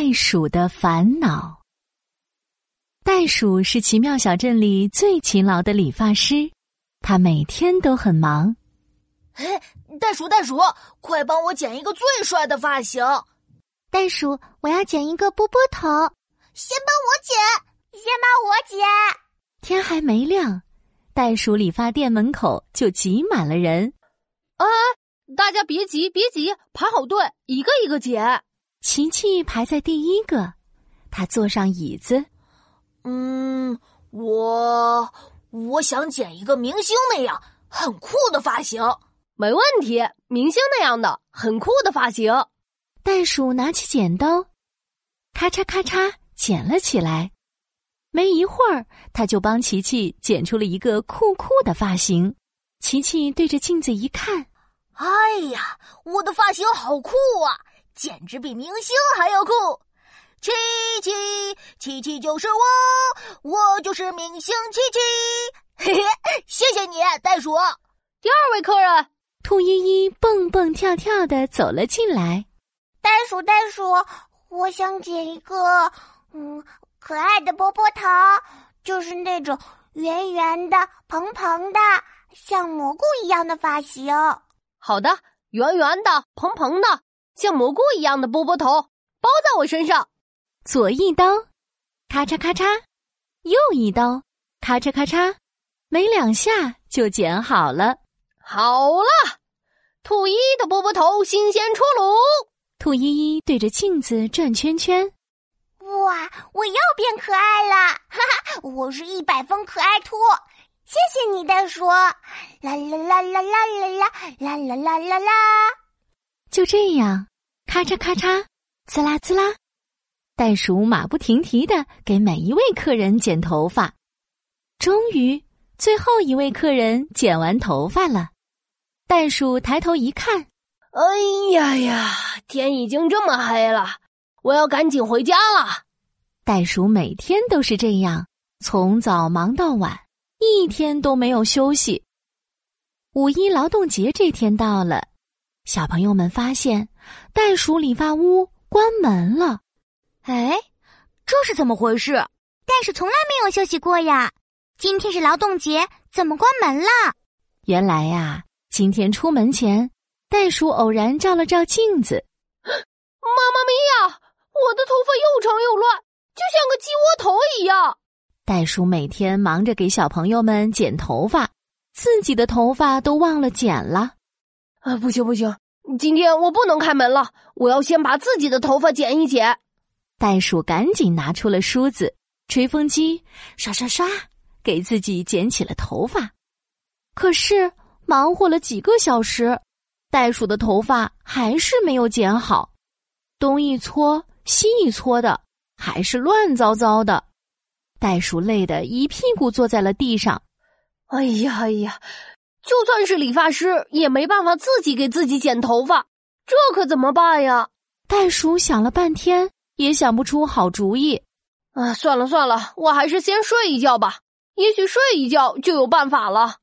袋鼠的烦恼。袋鼠是奇妙小镇里最勤劳的理发师，他每天都很忙。哎，袋鼠，袋鼠，快帮我剪一个最帅的发型！袋鼠，我要剪一个波波头，先帮我剪，先帮我剪。天还没亮，袋鼠理发店门口就挤满了人。哎，大家别急，别急，排好队，一个一个剪。琪琪排在第一个，他坐上椅子。嗯，我我想剪一个明星那样很酷的发型。没问题，明星那样的很酷的发型。袋鼠拿起剪刀，咔嚓咔嚓剪了起来。没一会儿，他就帮琪琪剪出了一个酷酷的发型。琪琪对着镜子一看，哎呀，我的发型好酷啊！简直比明星还要酷！七七七七就是我，我就是明星七七。嘿嘿，谢谢你，袋鼠。第二位客人，兔依依蹦蹦跳跳的走了进来。袋鼠，袋鼠，我想剪一个嗯可爱的波波头，就是那种圆圆的、蓬蓬的，像蘑菇一样的发型。好的，圆圆的、蓬蓬的。像蘑菇一样的波波头包在我身上，左一刀，咔嚓咔嚓；右一刀，咔嚓咔嚓，没两下就剪好了。好了，兔依依的波波头新鲜出炉。兔依依对着镜子转圈圈，哇！我又变可爱了，哈哈！我是一百分可爱兔，谢谢你袋鼠。啦啦啦啦啦啦啦啦啦啦啦！就这样。咔嚓咔嚓，滋啦滋啦，袋鼠马不停蹄的给每一位客人剪头发。终于，最后一位客人剪完头发了。袋鼠抬头一看，哎呀呀，天已经这么黑了，我要赶紧回家了。袋鼠每天都是这样，从早忙到晚，一天都没有休息。五一劳动节这天到了。小朋友们发现，袋鼠理发屋关门了。哎，这是怎么回事？袋鼠从来没有休息过呀！今天是劳动节，怎么关门了？原来呀，今天出门前，袋鼠偶然照了照镜子。妈妈咪呀，我的头发又长又乱，就像个鸡窝头一样。袋鼠每天忙着给小朋友们剪头发，自己的头发都忘了剪了。啊，不行不行，今天我不能开门了，我要先把自己的头发剪一剪。袋鼠赶紧拿出了梳子、吹风机，刷刷刷，给自己剪起了头发。可是忙活了几个小时，袋鼠的头发还是没有剪好，东一撮西一撮的，还是乱糟糟的。袋鼠累得一屁股坐在了地上。哎呀哎呀！就算是理发师，也没办法自己给自己剪头发，这可怎么办呀？袋鼠想了半天，也想不出好主意。啊，算了算了，我还是先睡一觉吧，也许睡一觉就有办法了。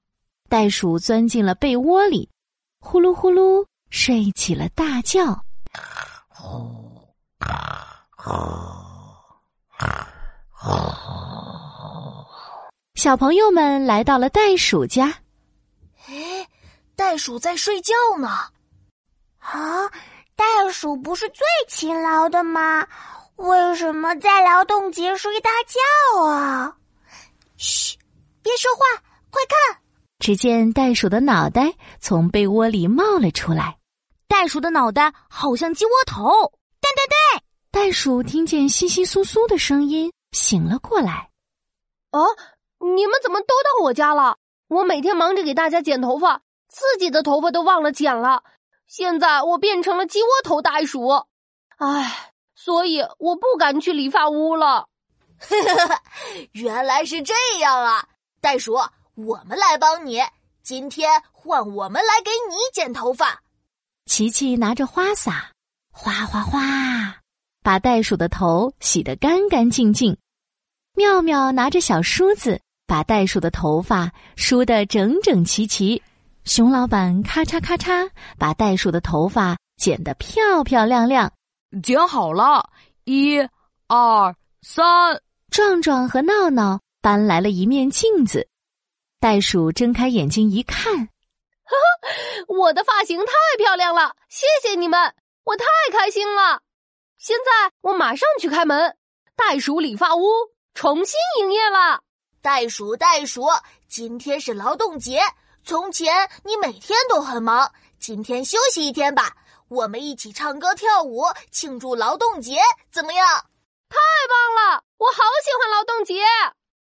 袋鼠钻进了被窝里，呼噜呼噜睡起了大觉。小朋友们来到了袋鼠家。哎，袋鼠在睡觉呢。啊，袋鼠不是最勤劳的吗？为什么在劳动节睡大觉啊？嘘，别说话，快看！只见袋鼠的脑袋从被窝里冒了出来。袋鼠的脑袋好像鸡窝头。对对对，袋鼠听见窸窸窣窣的声音，醒了过来。哦，你们怎么都到我家了？我每天忙着给大家剪头发，自己的头发都忘了剪了。现在我变成了鸡窝头袋鼠，唉，所以我不敢去理发屋了。原来是这样啊，袋鼠，我们来帮你。今天换我们来给你剪头发。琪琪拿着花洒，哗哗哗，把袋鼠的头洗得干干净净。妙妙拿着小梳子。把袋鼠的头发梳得整整齐齐，熊老板咔嚓咔嚓把袋鼠的头发剪得漂漂亮亮。剪好了，一、二、三。壮壮和闹闹搬来了一面镜子，袋鼠睁开眼睛一看，哈哈，我的发型太漂亮了，谢谢你们，我太开心了。现在我马上去开门，袋鼠理发屋重新营业了。袋鼠，袋鼠，今天是劳动节。从前你每天都很忙，今天休息一天吧。我们一起唱歌跳舞庆祝劳动节，怎么样？太棒了！我好喜欢劳动节。